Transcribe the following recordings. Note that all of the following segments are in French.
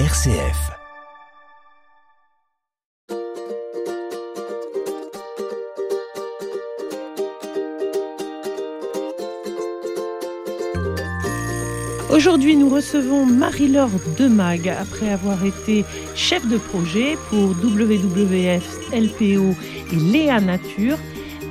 RCF. Aujourd'hui, nous recevons Marie-Laure Demag après avoir été chef de projet pour WWF, LPO et Léa Nature.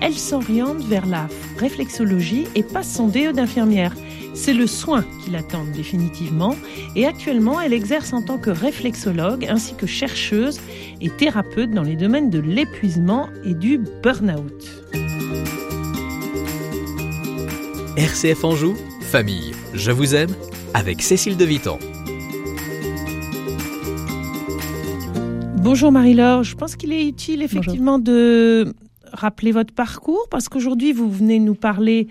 Elle s'oriente vers la réflexologie et passe son DE d'infirmière. C'est le soin qui l'attend définitivement et actuellement elle exerce en tant que réflexologue ainsi que chercheuse et thérapeute dans les domaines de l'épuisement et du burn-out. RCF Anjou, famille, je vous aime, avec Cécile de Vitan. Bonjour Marie-Laure, je pense qu'il est utile effectivement de rappeler votre parcours parce qu'aujourd'hui vous venez nous parler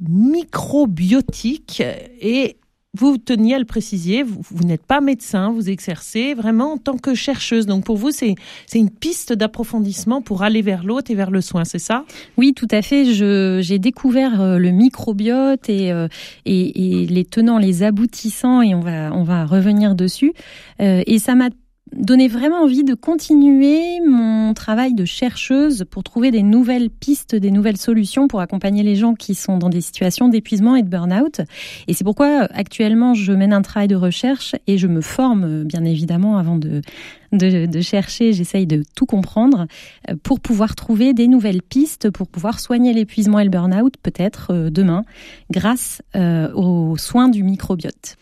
microbiotique et vous teniez à le préciser, vous, n'êtes pas médecin, vous exercez vraiment en tant que chercheuse. Donc pour vous, c'est une piste d'approfondissement pour aller vers l'autre et vers le soin, c'est ça? Oui, tout à fait. J'ai découvert euh, le microbiote et, euh, et, et les tenants, les aboutissants, et on va on va revenir dessus. Euh, et ça m'a donné vraiment envie de continuer mon travail de chercheuse pour trouver des nouvelles pistes, des nouvelles solutions pour accompagner les gens qui sont dans des situations d'épuisement et de burn-out. Et c'est pourquoi actuellement je mène un travail de recherche et je me forme bien évidemment avant de de, de chercher, j'essaye de tout comprendre euh, pour pouvoir trouver des nouvelles pistes, pour pouvoir soigner l'épuisement et le burn-out peut-être euh, demain grâce euh, aux soins du microbiote.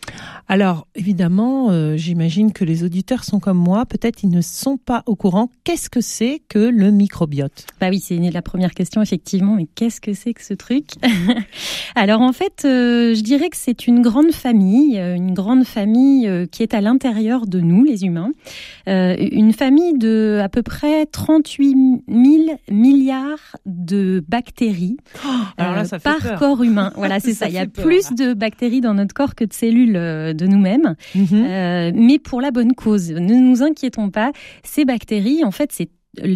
Alors évidemment, euh, j'imagine que les auditeurs sont comme moi, peut-être ils ne sont pas au courant. Qu'est-ce que c'est que le microbiote? Bah oui, c'est la première question effectivement. Mais qu'est-ce que c'est que ce truc? Alors en fait, euh, je dirais que c'est une grande famille, une grande famille qui est à l'intérieur de nous, les humains. Euh, une famille de à peu près 38 000 milliards de bactéries Alors là, euh, fait par peur. corps humain. Voilà, c'est Ça ça. Il y a peur. plus de bactéries dans notre corps que de cellules euh, de nous-mêmes. Mhm. Euh, mais pour la bonne cause. Ne nous inquiétons pas, ces bactéries, en fait, c'est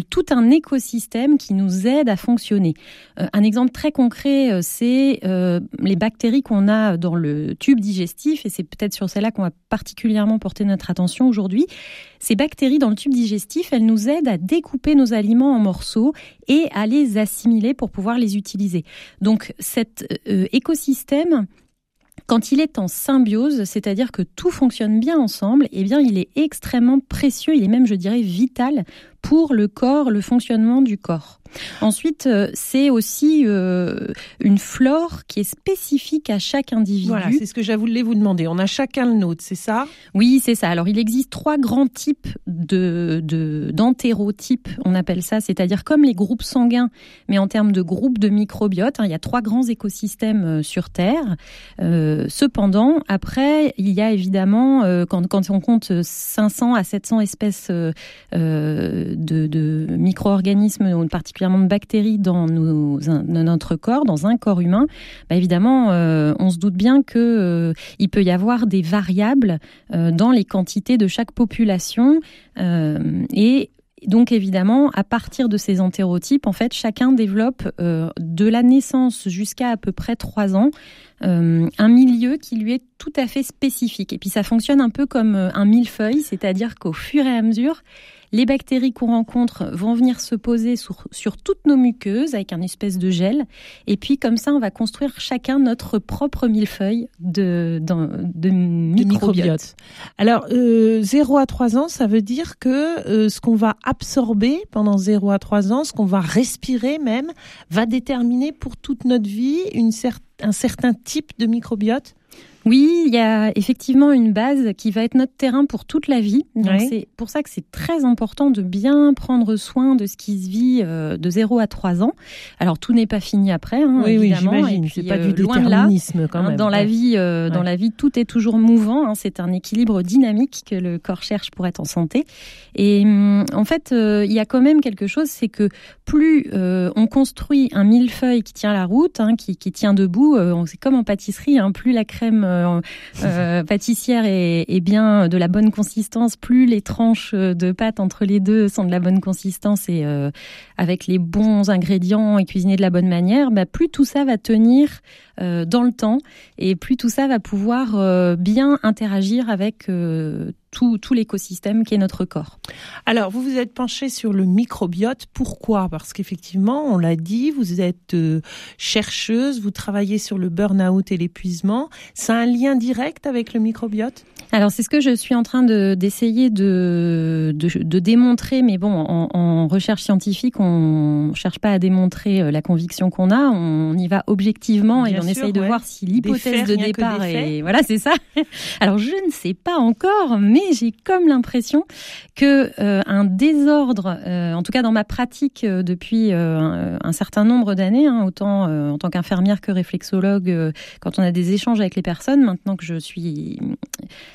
tout un écosystème qui nous aide à fonctionner. Euh, un exemple très concret, euh, c'est euh, les bactéries qu'on a dans le tube digestif, et c'est peut-être sur celle-là qu'on va particulièrement porter notre attention aujourd'hui. Ces bactéries dans le tube digestif, elles nous aident à découper nos aliments en morceaux et à les assimiler pour pouvoir les utiliser. Donc cet euh, écosystème, quand il est en symbiose, c'est-à-dire que tout fonctionne bien ensemble, eh bien, il est extrêmement précieux, il est même, je dirais, vital pour le corps, le fonctionnement du corps. Ensuite, euh, c'est aussi euh, une flore qui est spécifique à chaque individu. Voilà, c'est ce que voulais vous demander. On a chacun le nôtre, c'est ça? Oui, c'est ça. Alors, il existe trois grands types de de- d'entérotypes, on appelle ça, c'est-à-dire comme les groupes sanguins, mais en termes de groupes de microbiote. hein, il y a trois grands écosystèmes euh, sur Terre. Euh, cependant, après, il y a évidemment, euh, quand, quand on compte 500 à 700 espèces euh, euh, de, micro-organismes, particulièrement de bactéries dans, notre corps, dans un corps humain, bah évidemment, euh, on se doute bien que euh, peut y avoir des variables euh, dans les quantités de chaque population et donc évidemment, à partir de ces entérotypes, en fait, chacun développe de la naissance jusqu'à à peu près trois ans un milieu qui lui est tout à fait spécifique. Et puis ça fonctionne un peu comme un millefeuille, c'est-à-dire qu'au fur et à mesure, les bactéries qu'on rencontre vont venir se poser sur, sur toutes nos muqueuses avec un espèce de gel. Et puis comme ça, on va construire chacun notre propre millefeuille de, d'en- de, de microbiote. microbiote. Alors, euh, 0 à 3 ans, ça veut dire que euh, ce qu'on va absorber pendant 0 à 3 ans, ce qu'on va respirer même, va déterminer pour toute notre vie une cer- un certain type de microbiote Oui, il y a effectivement une base qui va être notre terrain pour toute la vie. Donc Ouais. c'est pour ça que c'est très important de bien prendre soin de ce qui se vit euh, de 0 à 3 ans. Alors tout n'est pas fini après, hein, Oui, oui, évidemment. j'imagine. Et C'est pas euh, du loin de là. quand Hein, même. Dans la vie, euh, dans la vie, tout est toujours mouvant. hein. c'est un équilibre dynamique que le corps cherche pour être en santé. Et hum, en fait, euh, il y a quand même quelque chose, c'est que plus euh, on construit un millefeuille qui tient la route, hein, qui, qui tient debout, on- c'est comme en pâtisserie. plus la crème euh, euh, pâtissière est, bien de la bonne consistance, plus les tranches de pâte entre les deux sont de la bonne consistance et euh, avec les bons ingrédients et cuisinées de la bonne manière, bah, plus tout ça va tenir dans le temps, et plus tout ça va pouvoir bien interagir avec tout, tout l'écosystème qui est notre corps. Alors, vous vous êtes penché sur le microbiote. Pourquoi? Parce qu'effectivement, on l'a dit, vous êtes euh, chercheuse, vous travaillez sur le burn-out et l'épuisement. A un lien direct avec le microbiote? Alors, c'est ce que je suis en train d'essayer de, de, de, démontrer. Mais bon, en, en recherche scientifique, on cherche pas à démontrer euh, la conviction qu'on a. On y va objectivement et on essaye de voir si l'hypothèse de départ est... Voilà, c'est ça. Alors, je ne sais pas encore, mais j'ai comme l'impression que euh, un désordre, euh, en tout cas dans ma pratique euh, depuis un, certain nombre d'années, hein, autant en tant qu'infirmière que réflexologue, quand on a des échanges avec les personnes, maintenant que je suis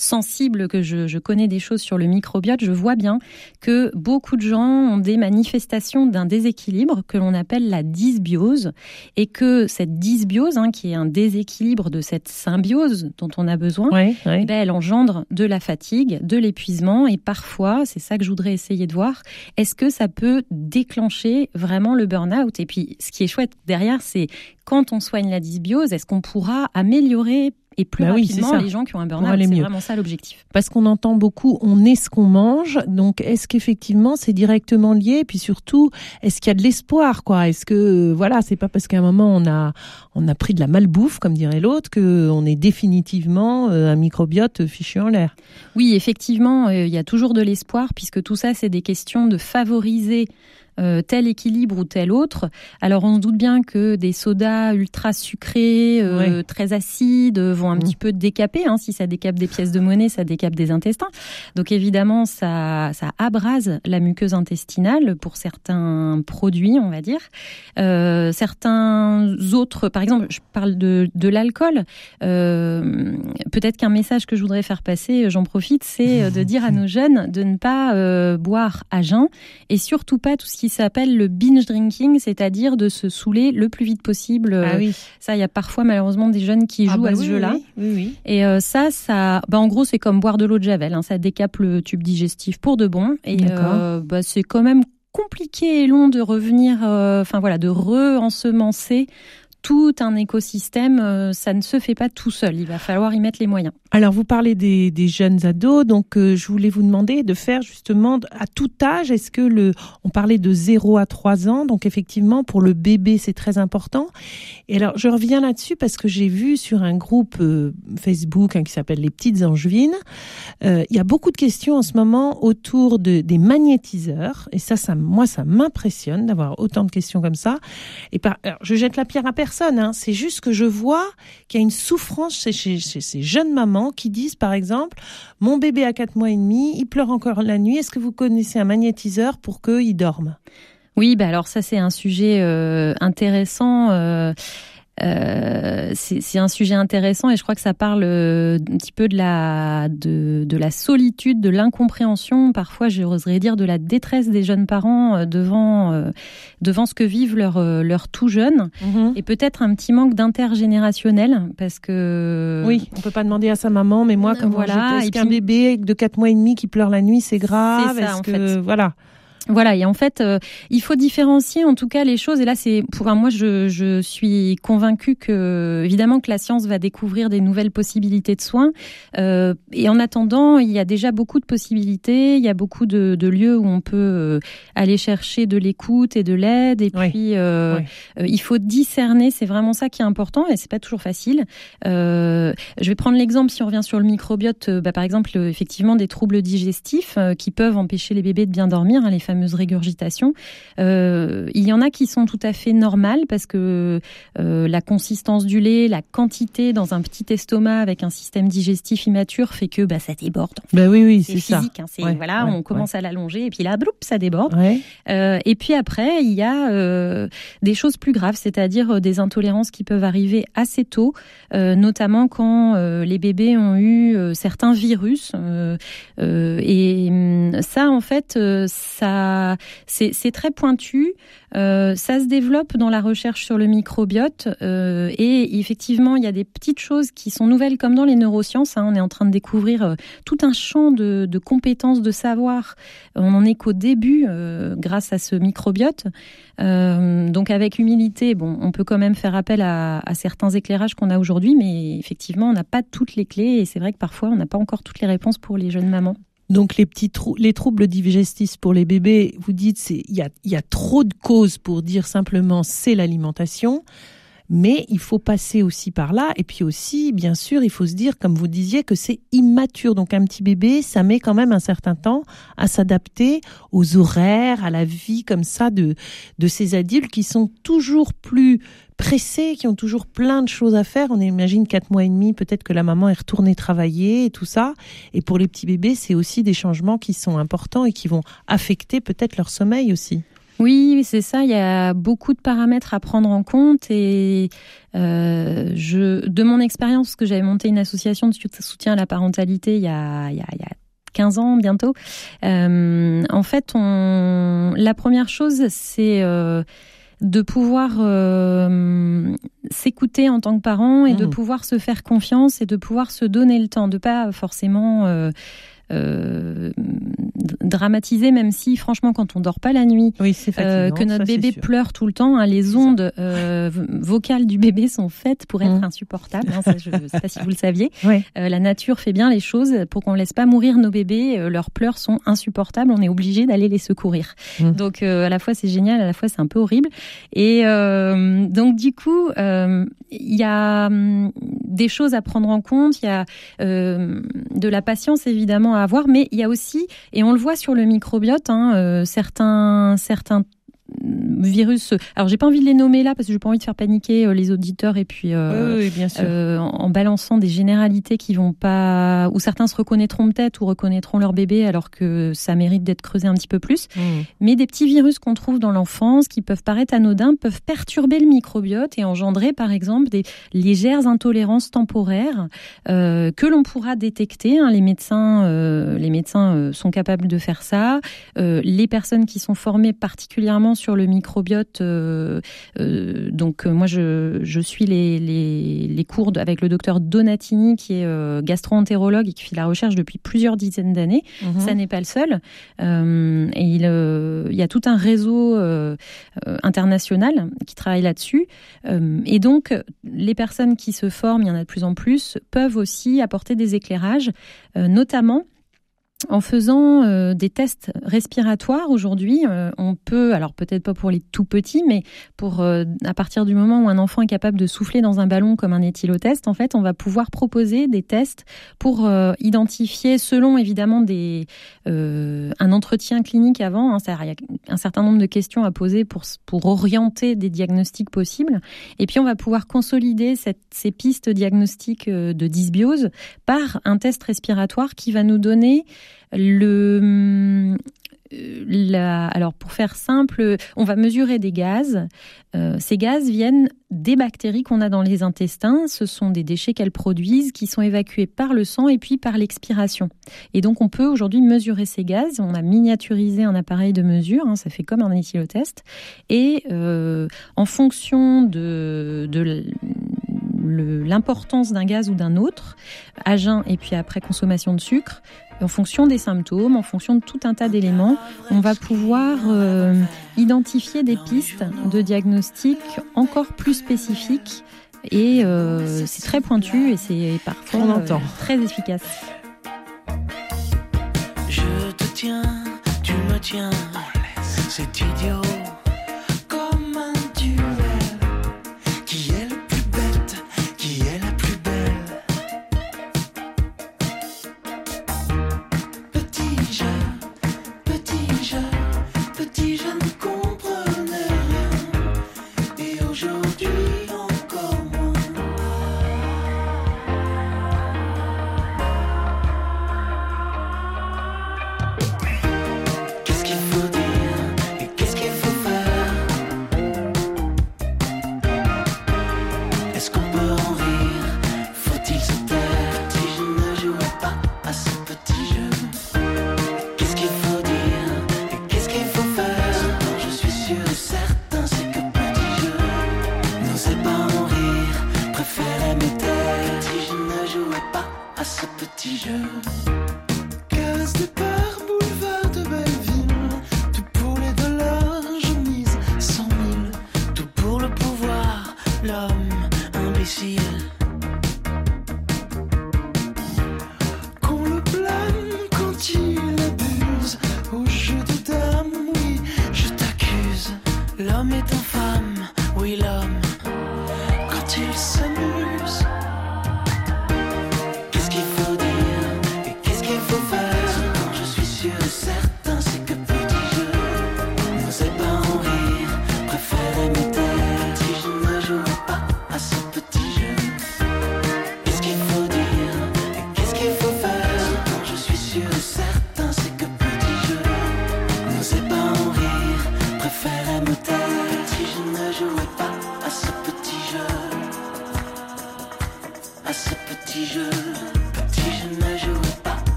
sensible, que je, je connais des choses sur le microbiote, je vois bien que beaucoup de gens ont des manifestations d'un déséquilibre que l'on appelle la dysbiose, et que cette dysbiose, hein, qui est un déséquilibre de cette symbiose dont on a besoin, ben, elle engendre de la fatigue de l'épuisement et parfois, c'est ça que je voudrais essayer de voir, est-ce que ça peut déclencher vraiment le burn-out? Et puis, ce qui est chouette derrière, c'est quand on soigne la dysbiose, est-ce qu'on pourra améliorer et plus bah rapidement les gens qui ont un burn-out. C'est vraiment ça l'objectif. Parce qu'on entend beaucoup, on est ce qu'on mange. Donc, est-ce qu'effectivement c'est directement lié? Et puis surtout, est-ce qu'il y a de l'espoir quoi? Est-ce que voilà, c'est pas parce qu'à un moment on a on a pris de la malbouffe, comme dirait l'autre, que on est définitivement euh, un microbiote fichu en l'air? Oui, effectivement, euh, il y a toujours de l'espoir puisque tout ça c'est des questions de favoriser euh, tel équilibre ou tel autre. Alors on se doute bien que des sodas ultra sucrés, euh, très acides, vont un mmh. petit peu décaper. Hein. Si ça décape des pièces de monnaie, ça décape des intestins. Donc évidemment, ça, ça abrase la muqueuse intestinale pour certains produits, on va dire. Euh, certains autres, par exemple, je parle de, de l'alcool. Euh, peut-être qu'un message que je voudrais faire passer, j'en profite, c'est de dire à nos jeunes de ne pas euh, boire à jeun et surtout pas tout ce qui s'appelle le binge drinking, c'est-à-dire de se saouler le plus vite possible. Ah oui. Ça, il y a parfois malheureusement des jeunes qui ah jouent bah à ce jeu-là. Oui, oui, et euh, ça, ça, bah, en gros, c'est comme boire de l'eau de javel. Hein. Ça décape le tube digestif pour de bon. Et euh, bah, c'est quand même compliqué et long de revenir, euh, enfin voilà, de re-ensemencer tout un écosystème, euh, ça ne se fait pas tout seul. Il va falloir y mettre les moyens. Alors, vous parlez des, jeunes ados, donc euh, je voulais vous demander de faire justement à tout âge. Est-ce que le, on parlait de 0 à 3 ans, donc effectivement pour le bébé c'est très important. Et alors, je reviens là-dessus parce que j'ai vu sur un groupe euh, Facebook hein, qui s'appelle les petites angevines, il y a beaucoup de questions en ce moment autour de, des magnétiseurs. Et ça, ça, moi, ça m'impressionne d'avoir autant de questions comme ça. Et alors, je jette la pierre à personne Hein. C'est juste que je vois qu'il y a une souffrance chez, ces jeunes mamans qui disent, par exemple, mon bébé a 4 mois et demi, il pleure encore la nuit. Est-ce que vous connaissez un magnétiseur pour qu'il dorme? Oui, bah alors ça c'est un sujet euh, intéressant. Euh, euh, c'est un sujet intéressant et je crois que ça parle euh, un petit peu de la, de, de la solitude, de l'incompréhension, parfois j'oserais dire de la détresse des jeunes parents euh, devant, devant ce que vivent leurs leur tout jeunes mhm. et peut-être un petit manque d'intergénérationnel parce que... Oui, on peut pas demander à sa maman, mais moi, comme voilà, est-ce qu'un bébé de 4 mois et demi qui pleure la nuit, c'est grave ça, que... fait. Voilà. Voilà, et en fait, euh, il faut différencier en tout cas les choses. Et là, c'est pour moi, je, je suis convaincue que évidemment que la science va découvrir des nouvelles possibilités de soins. Euh, et en attendant, il y a déjà beaucoup de possibilités. Il y a beaucoup de, de lieux où on peut euh, aller chercher de l'écoute et de l'aide. Et puis, il faut discerner. C'est vraiment ça qui est important, et c'est pas toujours facile. je vais prendre l'exemple si on revient sur le microbiote. Bah, par exemple, effectivement, des troubles digestifs qui peuvent empêcher les bébés de bien dormir, hein, les fameux régurgitation. Euh, il y en a qui sont tout à fait normales parce que euh, la consistance du lait, la quantité dans un petit estomac avec un système digestif immature fait que bah, ça déborde. Bah oui, oui, c'est ça. Hein, c'est voilà, on commence à l'allonger et puis là, bloup, ça déborde. Euh, et puis après, il y a des choses plus graves, c'est-à-dire des intolérances qui peuvent arriver assez tôt, notamment quand les bébés ont eu certains virus. et hum, ça, en fait, ça a, c'est, très pointu. Euh, ça se développe dans la recherche sur le microbiote euh, et effectivement, il y a des petites choses qui sont nouvelles, comme dans les neurosciences. Hein, on est en train de découvrir euh, tout un champ de, compétences, de savoir. On en est qu'au début euh, grâce à ce microbiote. Euh, donc avec humilité, bon, on peut quand même faire appel à certains éclairages qu'on a aujourd'hui, mais effectivement, on n'a pas toutes les clés et c'est vrai que parfois, on n'a pas encore toutes les réponses pour les jeunes mamans. Donc les petits les troubles digestifs pour les bébés, vous dites c'est il y a, y a trop de causes pour dire simplement c'est l'alimentation, mais il faut passer aussi par là. Et puis aussi bien sûr il faut se dire comme vous disiez que c'est immature. Donc un petit bébé ça met quand même un certain temps à s'adapter aux horaires à la vie comme ça de de ces adultes qui sont toujours plus pressés, qui ont toujours plein de choses à faire. On imagine quatre mois et demi, peut-être que la maman est retournée travailler et tout ça. Et pour les petits bébés, c'est aussi des changements qui sont importants et qui vont affecter peut-être leur sommeil aussi. Oui, c'est ça. Il y a beaucoup de paramètres à prendre en compte et euh, je, de mon expérience, que j'avais monté une association de soutien à la parentalité il y a, il y a, il y a 15 ans bientôt. Euh, en fait, on, la première chose, c'est euh, de pouvoir euh, s'écouter en tant que parent et mmh. de pouvoir se faire confiance et de pouvoir se donner le temps, de pas forcément euh, euh, dramatiser, même si franchement quand on dort pas la nuit, oui, euh, que notre bébé pleure tout le temps, hein, les ondes euh, vocales du bébé sont faites pour être mmh. insupportables. Hein, ça, je ne sais pas si vous le saviez. Ouais. Euh, la nature fait bien les choses pour qu'on laisse pas mourir nos bébés. Leurs pleurs sont insupportables. On est obligé d'aller les secourir. Mmh. Donc à la fois c'est génial, à la fois c'est un peu horrible. Et donc du coup, il y a hum, des choses à prendre en compte. Il y a de la patience évidemment avoir, mais il y a aussi, et on le voit sur le microbiote, hein, euh, certains, certains virus. Alors j'ai pas envie de les nommer là parce que j'ai pas envie de faire paniquer euh, les auditeurs et puis euh, oui, oui, bien sûr. Euh, en, balançant des généralités qui vont pas où certains se reconnaîtront peut-être ou reconnaîtront leur bébé alors que ça mérite d'être creusé un petit peu plus. Mmh. Mais des petits virus qu'on trouve dans l'enfance qui peuvent paraître anodins peuvent perturber le microbiote et engendrer par exemple des légères intolérances temporaires euh, que l'on pourra détecter. Hein. Les médecins, euh, les médecins euh, sont capables de faire ça. les personnes qui sont formées particulièrement sur le microbiote. Euh, euh, donc euh, moi, je, je suis les, les, les, cours avec le docteur Donatini, qui est euh, gastro-entérologue et qui fait la recherche depuis plusieurs dizaines d'années. Mmh. Ça n'est pas le seul. Et il, il, y a tout un réseau international qui travaille là-dessus. et donc, les personnes qui se forment, il y en a de plus en plus, peuvent aussi apporter des éclairages, notamment en faisant euh, des tests respiratoires aujourd'hui, euh, on peut, alors peut-être pas pour les tout petits, mais pour euh, à partir du moment où un enfant est capable de souffler dans un ballon comme un éthylotest, en fait, on va pouvoir proposer des tests pour identifier, selon évidemment des un entretien clinique avant, hein, il y a un certain nombre de questions à poser pour pour orienter des diagnostics possibles, et puis on va pouvoir consolider cette, ces pistes diagnostiques de dysbiose par un test respiratoire qui va nous donner le la, alors pour faire simple, on va mesurer des gaz. Euh, ces gaz viennent des bactéries qu'on a dans les intestins. Ce sont des déchets qu'elles produisent qui sont évacués par le sang et puis par l'expiration. Et donc on peut aujourd'hui mesurer ces gaz. On a miniaturisé un appareil de mesure, hein, ça fait comme un éthylotest. Et euh, en fonction de, de l'importance d'un gaz ou d'un autre, à jeun et puis après consommation de sucre, en fonction des symptômes, en fonction de tout un tas d'éléments, on va pouvoir euh, identifier des pistes de diagnostic encore plus spécifiques et euh, c'est très pointu et c'est parfois euh, très efficace. Je te tiens, tu me tiens, c'est idiot.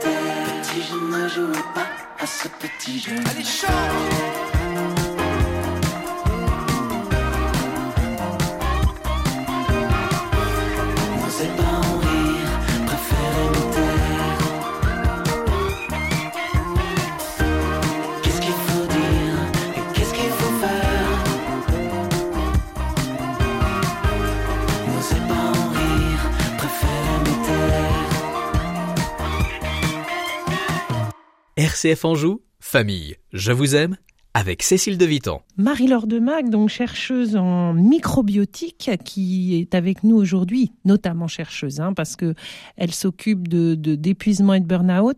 Taire. Petit, je ne jouais pas à ce petit jeu. Allez, chante RCF Anjou, famille, je vous aime, avec Cécile de Vitan. Marie-Laure Demac, donc chercheuse en microbiotique, qui est avec nous aujourd'hui, notamment chercheuse, hein, parce que elle s'occupe de d'épuisement et de burn-out.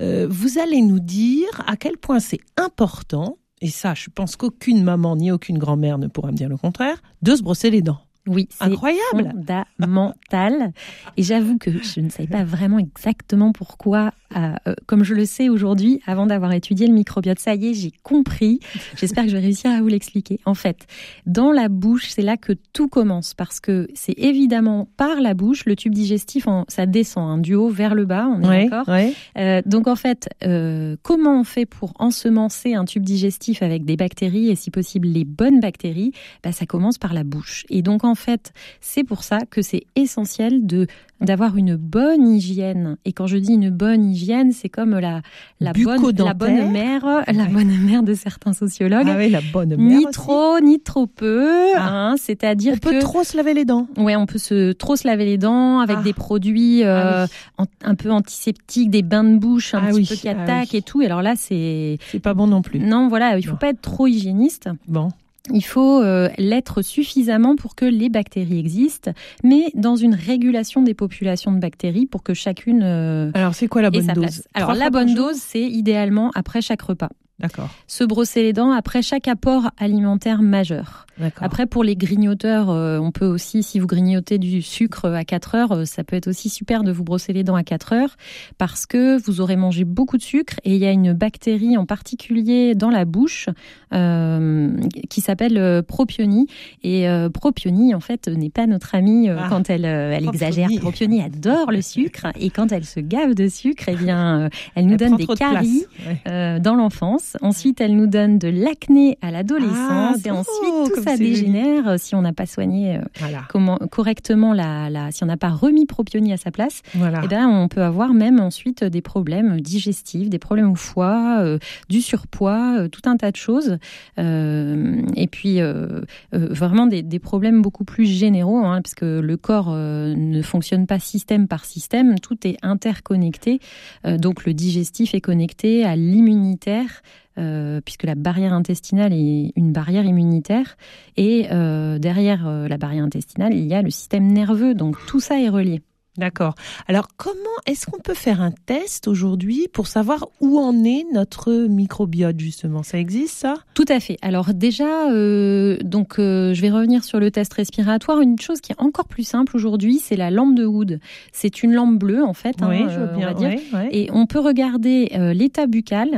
Euh, vous allez nous dire à quel point c'est important, et ça, je pense qu'aucune maman ni aucune grand-mère ne pourra me dire le contraire, de se brosser les dents. Oui, c'est Incroyable. fondamental. Et j'avoue que je ne savais pas vraiment exactement pourquoi, euh, euh, comme je le sais aujourd'hui, avant d'avoir étudié le microbiote. Ça y est, j'ai compris. J'espère que je vais réussir à vous l'expliquer. En fait, dans la bouche, c'est là que tout commence parce que c'est évidemment par la bouche, le tube digestif, ça descend hein, du haut vers le bas, on est Ouais, d'accord ouais. euh, donc en fait, euh, comment on fait pour ensemencer un tube digestif avec des bactéries et si possible les bonnes bactéries? Bah, Ça commence par la bouche. Et donc en fait, c'est pour ça que c'est essentiel de d'avoir une bonne hygiène. Et quand je dis une bonne hygiène, c'est comme la la bonne la bonne mère, la bonne mère de certains sociologues. Ah oui, la bonne mère ni aussi. trop, ni trop peu. Ah. hein, C'est-à-dire On peut trop se laver les dents. Ouais, on peut se trop se laver les dents avec Ah. des produits euh, Ah oui. an- un peu antiseptiques, des bains de bouche un petit oui, peu qui attaquent oui. et tout. Et alors là, c'est C'est pas bon non plus. non, voilà, il faut pas être trop hygiéniste. Bon. Il faut euh, l'être suffisamment pour que les bactéries existent, mais dans une régulation des populations de bactéries pour que chacune euh, Alors, c'est quoi la bonne dose? Alors la bonne dose, c'est idéalement après chaque repas. D'accord. Se brosser les dents après chaque apport alimentaire majeur. D'accord. Après, pour les grignoteurs, euh, on peut aussi, si vous grignotez du sucre à 4 heures, euh, ça peut être aussi super de vous brosser les dents à 4 heures parce que vous aurez mangé beaucoup de sucre et il y a une bactérie en particulier dans la bouche euh, qui s'appelle euh, Propioni. Et euh, Propioni, en fait, n'est pas notre amie euh, Ah, quand elle, elle Propioni. exagère. Propioni adore le sucre et quand elle se gave de sucre, eh bien, elle nous Elle donne des de caries Ouais. euh, dans l'enfance. Ensuite, elle nous donne de l'acné à l'adolescence. Ah, et oh, ensuite, tout comme ça joli. dégénère si on n'a pas soigné euh, Voilà. comment, correctement la, la, si on n'a pas remis Propioni à sa place. Voilà. Eh ben, on peut avoir même ensuite des problèmes digestifs, des problèmes au foie, euh, du surpoids, euh, tout un tas de choses. Euh, et puis, euh, euh, vraiment des, problèmes beaucoup plus généraux, hein, parce le corps ne fonctionne pas système par système, tout est interconnecté. Donc, le digestif est connecté à l'immunitaire. puisque la barrière intestinale est une barrière immunitaire et derrière la barrière intestinale il y a le système nerveux donc tout ça est relié D'accord. Alors, comment est-ce qu'on peut faire un test aujourd'hui pour savoir où en est notre microbiote justement? Ça existe ça? Tout à fait. Alors déjà, euh, donc euh, je vais revenir sur le test respiratoire. Une chose qui est encore plus simple aujourd'hui, c'est la lampe de Wood. C'est une lampe bleue en fait. Oui, hein, je veux euh, on bien. va dire. Et on peut regarder euh, l'état buccal.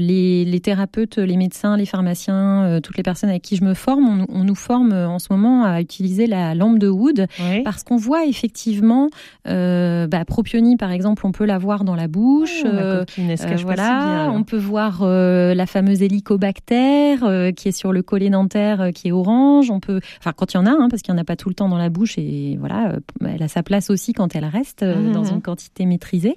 Les, les thérapeutes, les médecins, les pharmaciens, toutes les personnes avec qui je me forme, on, on nous forme en ce moment à utiliser la lampe de Wood parce qu'on voit effectivement, euh, bah, propionie par exemple, on peut la voir dans la bouche. Oh, euh, coquine, euh, si voilà, bien, on peut voir euh, la fameuse hélicobactère qui est sur le collet dentaire qui est orange. On peut, enfin quand il y en a, hein, parce qu'il n'y en a pas tout le temps dans la bouche et voilà, elle a sa place aussi quand elle reste Mhm. dans une quantité maîtrisée.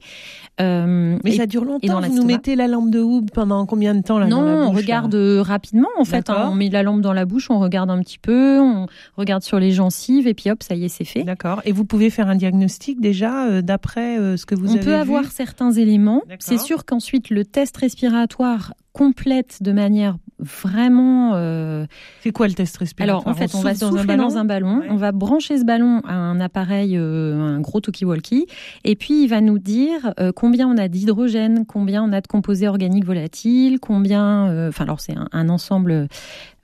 Mais et- ça dure longtemps. Vous nous mettez la lampe de Hoob pendant combien de temps là non, dans la on bouche, regarde rapidement en fait. hein. On met la lampe dans la bouche, on regarde un petit peu, on regarde sur les gencives et puis hop, ça y est, c'est fait. D'accord. Et vous pouvez faire un diagnostic déjà euh, d'après euh, ce que vous on avez peut vu avoir certains éléments. C'est sûr qu'ensuite le test respiratoire complète de manière vraiment. euh, C'est quoi le test respiratoire Alors en fait, on, va dans un ballon, Ouais. on va brancher ce ballon à un appareil, euh, un gros talkie-walkie, et puis il va nous dire euh, combien on a d'hydrogène, combien on a de composés organiques volatiles, combien. euh, Enfin, alors c'est un, un ensemble.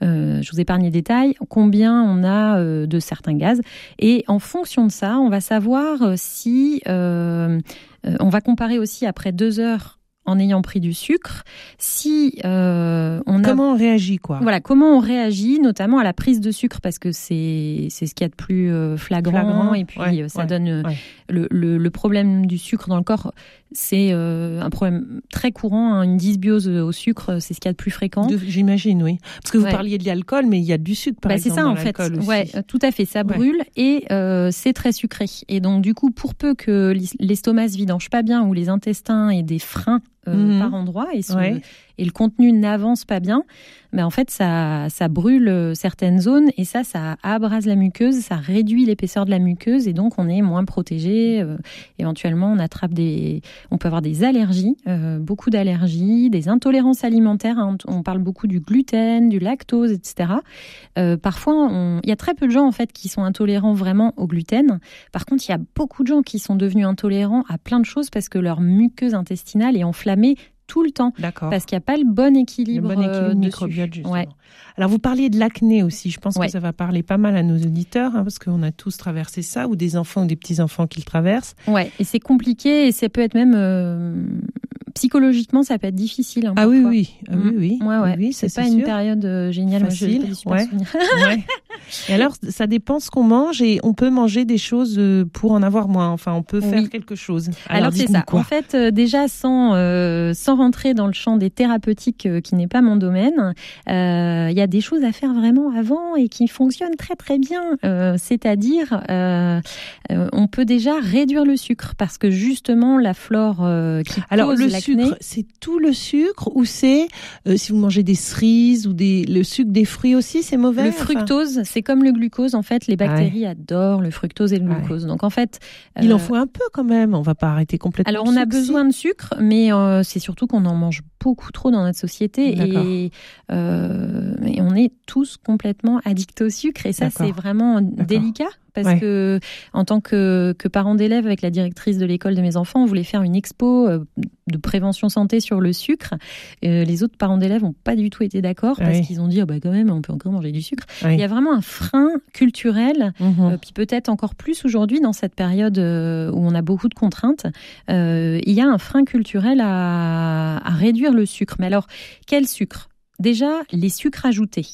euh, je vous épargne les détails. Combien on a euh, de certains gaz, et en fonction de ça, on va savoir si euh, euh, on va comparer aussi après deux heures en ayant pris du sucre, si euh, on a Comment on réagit quoi? Voilà, comment on réagit, notamment à la prise de sucre, parce que c'est c'est ce qu'il y a de plus euh, flagrant, Flagrant, et puis ouais, euh, ça ouais, donne ouais. le, le, le problème du sucre dans le corps. C'est euh, un problème très courant, hein, une dysbiose au sucre, c'est ce qu'il y a de plus fréquent. J'imagine, oui. Parce que vous parliez de l'alcool, mais il y a du sucre, par Bah, c'est ça en fait, aussi. ouais, tout à fait, ça brûle et euh, c'est très sucré. Et donc du coup, pour peu que l'estomac se vidange pas bien ou les intestins aient des freins euh, Mhm. par endroit et, se- Ouais. et le contenu n'avance pas bien, ben en fait ça ça brûle euh, certaines zones et ça ça abrase la muqueuse, ça réduit l'épaisseur de la muqueuse et donc on est moins protégé. euh, éventuellement, on attrape des, on peut avoir des allergies, euh, beaucoup d'allergies, des intolérances alimentaires. hein. on parle beaucoup du gluten, du lactose, etc. Euh, parfois, il y a très peu de gens en fait qui sont intolérants vraiment au gluten. Par contre, il y a beaucoup de gens qui sont devenus intolérants à plein de choses parce que leur muqueuse intestinale est enflammée tout le temps D'accord. parce qu'il n'y a pas le bon Le équilibre, bon euh, équilibre microbiote, justement. Ouais. Alors, vous parliez de l'acné aussi. Je pense Ouais. que ça va parler pas mal à nos auditeurs, hein, parce qu'on a tous traversé ça, ou des enfants ou des petits-enfants qui le traversent. Ouais, et c'est compliqué et ça peut être même euh, psychologiquement, ça peut être difficile. hein, Ah oui, oui. Ah oui, Mm. oui. Ouais, ouais. Oui, c'est pas c'est une sûr. période euh, géniale. Moi, Facile, des super ouais. Ouais. Et alors, ça dépend ce qu'on mange et on peut manger des choses euh, pour en avoir moins. Enfin, on peut faire Oui. quelque chose. Alors, c'est dites-nous ça. Quoi En fait, euh, déjà sans euh, sans rentrer dans le champ des thérapeutiques qui n'est pas mon domaine, il y a des choses à faire vraiment avant et qui fonctionnent très très bien. C'est-à-dire, on peut déjà réduire le sucre parce que justement la flore qui Alors, le l'acné- sucre, c'est tout le sucre ou c'est euh, si vous mangez des cerises ou des le sucre des fruits aussi, c'est mauvais Le enfin? fructose, c'est comme le glucose. En fait, les bactéries adorent le fructose et le Ouais. glucose. Donc, en fait, Il en euh, faut un peu quand même. On va pas arrêter complètement. Alors, on a besoin de sucre, mais euh, c'est surtout qu'on en mange beaucoup trop dans notre société et, euh, et on est tous complètement addicts au sucre. Et ça, c'est vraiment délicat parce Ouais. que, en tant que, que parent d'élève avec la directrice de l'école de mes enfants, on voulait faire une expo euh, de prévention santé sur le sucre. Euh, les autres parents d'élèves n'ont pas du tout été d'accord parce Oui. qu'ils ont dit, ah bah quand même, on peut encore manger du sucre. Oui. Il y a vraiment un frein culturel Mhm. euh, puis peut-être encore plus aujourd'hui dans cette période où on a beaucoup de contraintes, euh, il y a un frein culturel à, à réduire le sucre. Mais alors, quel sucre? Déjà, les sucres ajoutés.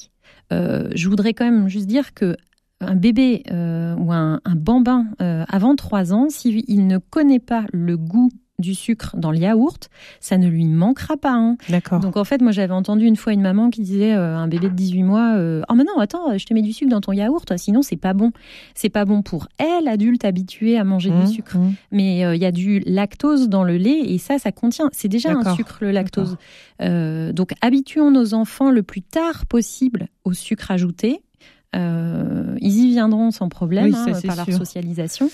Euh, je voudrais quand même juste dire que un bébé euh, ou un, un bambin euh, avant 3 ans, s'il ne connaît pas le goût du sucre dans le yaourt, ça ne lui manquera pas. hein. D'accord. Donc en fait, moi j'avais entendu une fois une maman qui disait euh, un bébé de 18 mois euh, "Oh mais non, attends, je te mets du sucre dans ton yaourt, sinon c'est pas bon." C'est pas bon pour elle adulte habituée à manger Mmh, du sucre. mmh. Mais euh, il y a du lactose dans le lait et ça ça contient, c'est déjà un sucre le lactose. Donc habituons nos enfants le plus tard possible au sucre ajouté. Euh, ils y viendront sans problème Oui, ça, hein, c'est par leur socialisation.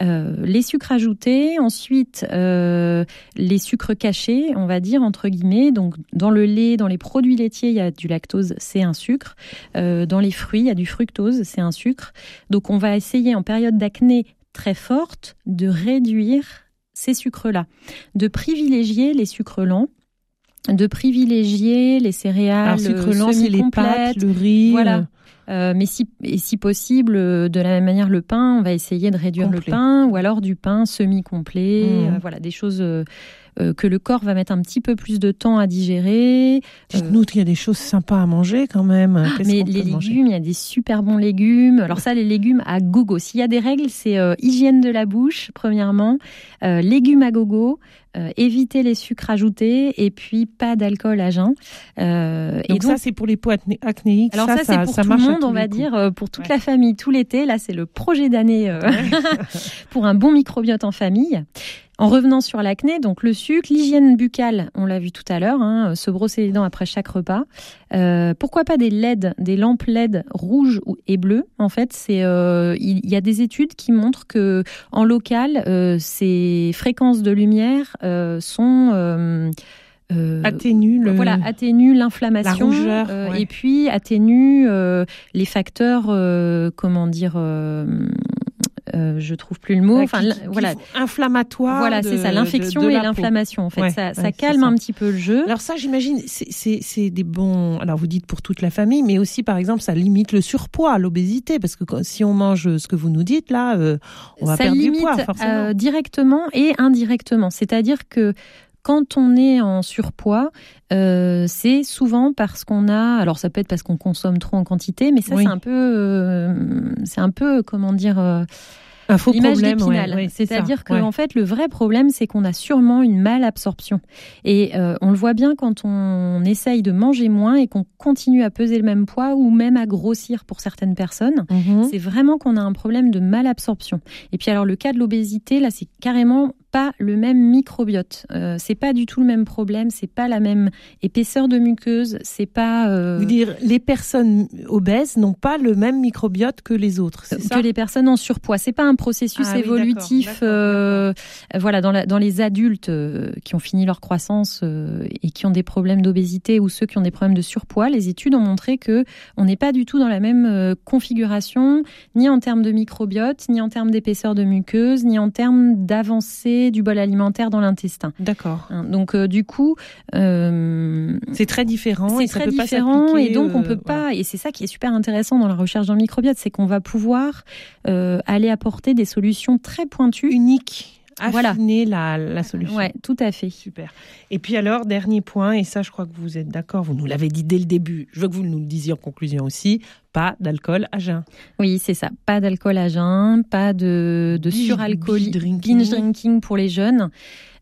Euh, les sucres ajoutés, ensuite euh, les sucres cachés, on va dire entre guillemets. Donc dans le lait, dans les produits laitiers, il y a du lactose, c'est un sucre. Euh, dans les fruits, il y a du fructose, c'est un sucre. Donc on va essayer en période d'acné très forte de réduire ces sucres-là, de privilégier les sucres lents, de privilégier les céréales Alors, sucre lent, c'est les pâtes, le riz. Voilà. Euh, mais si, et si possible, euh, de la même manière, le pain, on va essayer de réduire Complet. le pain, ou alors du pain semi-complet. Mhm. euh, voilà, des choses que le corps va mettre un petit peu plus de temps à digérer. Dites-nous qu'il y a des choses sympas à manger quand même. Qu'est-ce Mais les légumes, il y a des super bons légumes. Alors ça, les légumes à gogo. S'il y a des règles, c'est euh, hygiène de la bouche, premièrement, euh, légumes à gogo, euh, éviter les sucres ajoutés, et puis pas d'alcool à jeun. Euh, Donc, et donc, ça, c'est pour les peaux acné- acnéiques. alors ça, c'est pour tout marche le monde, on va coups. dire, euh, pour toute Ouais. la famille, tout l'été. Là, c'est le projet d'année euh, pour un bon microbiote en famille. En revenant sur l'acné, donc le sucre, l'hygiène buccale, on l'a vu tout à l'heure, hein, se brosser les dents après chaque repas. Euh, pourquoi pas des LED, des lampes LED rouges ou- et bleues En fait, c'est euh, il y a des études qui montrent que en local, euh, ces fréquences de lumière sont euh, Atténue le. voilà, atténue l'inflammation euh, ouais. et puis atténue euh, les facteurs, comment dire, euh, je trouve plus le mot. Enfin, qui- l'in- qui voilà, inflammatoire. voilà, c'est ça, l'infection et l'inflammation. En fait, Ouais, ça, ouais, ça calme ça. un petit peu le jeu. Alors ça, j'imagine, c'est- des bons. Alors vous dites pour toute la famille, mais aussi par exemple, ça limite le surpoids, l'obésité, parce que quand- si on mange ce que vous nous dites là, euh, on va ça perdre limite du poids forcément. euh, directement et indirectement. C'est-à-dire que quand on est en surpoids, euh, c'est souvent parce qu'on a, alors ça peut être parce qu'on consomme trop en quantité, mais ça Oui. c'est un peu, euh, c'est un peu comment dire, euh, un faux problème, ouais, ouais, C'est-à-dire que ouais. en fait, le vrai problème, c'est qu'on a sûrement une malabsorption. Et on le voit bien quand on essaye de manger moins et qu'on continue à peser le même poids ou même à grossir pour certaines personnes. Mhm. C'est vraiment qu'on a un problème de malabsorption. Et puis alors le cas de l'obésité, là, c'est carrément pas le même microbiote. Euh, c'est pas du tout le même problème. C'est pas la même épaisseur de muqueuse. C'est pas euh, Vous dire, les personnes obèses n'ont pas le même microbiote que les autres, c'est ça que les personnes en surpoids. C'est pas un processus Ah évolutif. d'accord, euh, voilà, dans, la- dans les adultes euh, qui ont fini leur croissance euh, et qui ont des problèmes d'obésité ou ceux qui ont des problèmes de surpoids, les études ont montré que on n'est pas du tout dans la même euh, configuration, ni en termes de microbiote, ni en termes d'épaisseur de muqueuse, ni en termes d'avancée du bol alimentaire dans l'intestin. D'accord. Hein, Donc euh, du coup, euh, C'est très différent. c'est très peut différent et donc on euh, peut voilà. pas et c'est ça qui est super intéressant dans la recherche le microbiote, c'est qu'on va pouvoir aller apporter des solutions très pointues. Unique. Voilà. Affiner la, la solution. Ouais, tout à fait. Super. Et puis alors, dernier point, et ça je crois que vous êtes d'accord, vous nous l'avez dit dès le début, je veux que vous nous le disiez en conclusion aussi, pas d'alcool à jeun. Oui, c'est ça. Pas d'alcool à jeun, pas de, de drinking. binge drinking pour les jeunes.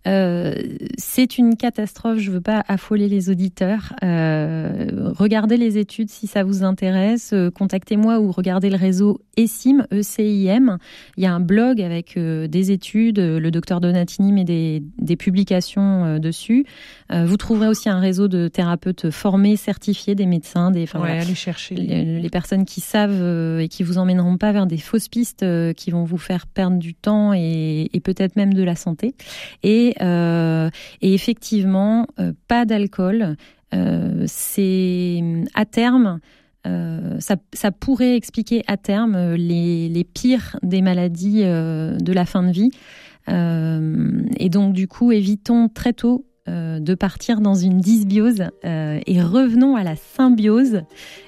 Euh, c'est une catastrophe. Je veux pas affoler les auditeurs. Euh, regardez les études si ça vous intéresse. Euh, Contactez-moi ou regardez le réseau ECIM, E-C-I-M. Il y a un blog avec euh, des études. euh, Le docteur Donatini met des, des publications dessus. Euh, vous trouverez aussi un réseau de thérapeutes formés, certifiés, des médecins, des. enfin, ouais, voilà allez chercher. les- personnes qui savent et qui vous emmèneront pas vers des fausses pistes qui vont vous faire perdre du temps et, et peut-être même de la santé. Et, euh, et effectivement, euh, pas d'alcool. Euh, c'est à terme. ça, pourrait expliquer à terme les, pires des maladies de la fin de vie. Et donc, du coup, évitons très tôt de partir dans une dysbiose et revenons à la symbiose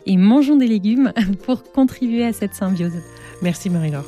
et mangeons des légumes pour contribuer à cette symbiose. Merci Marie-Laure.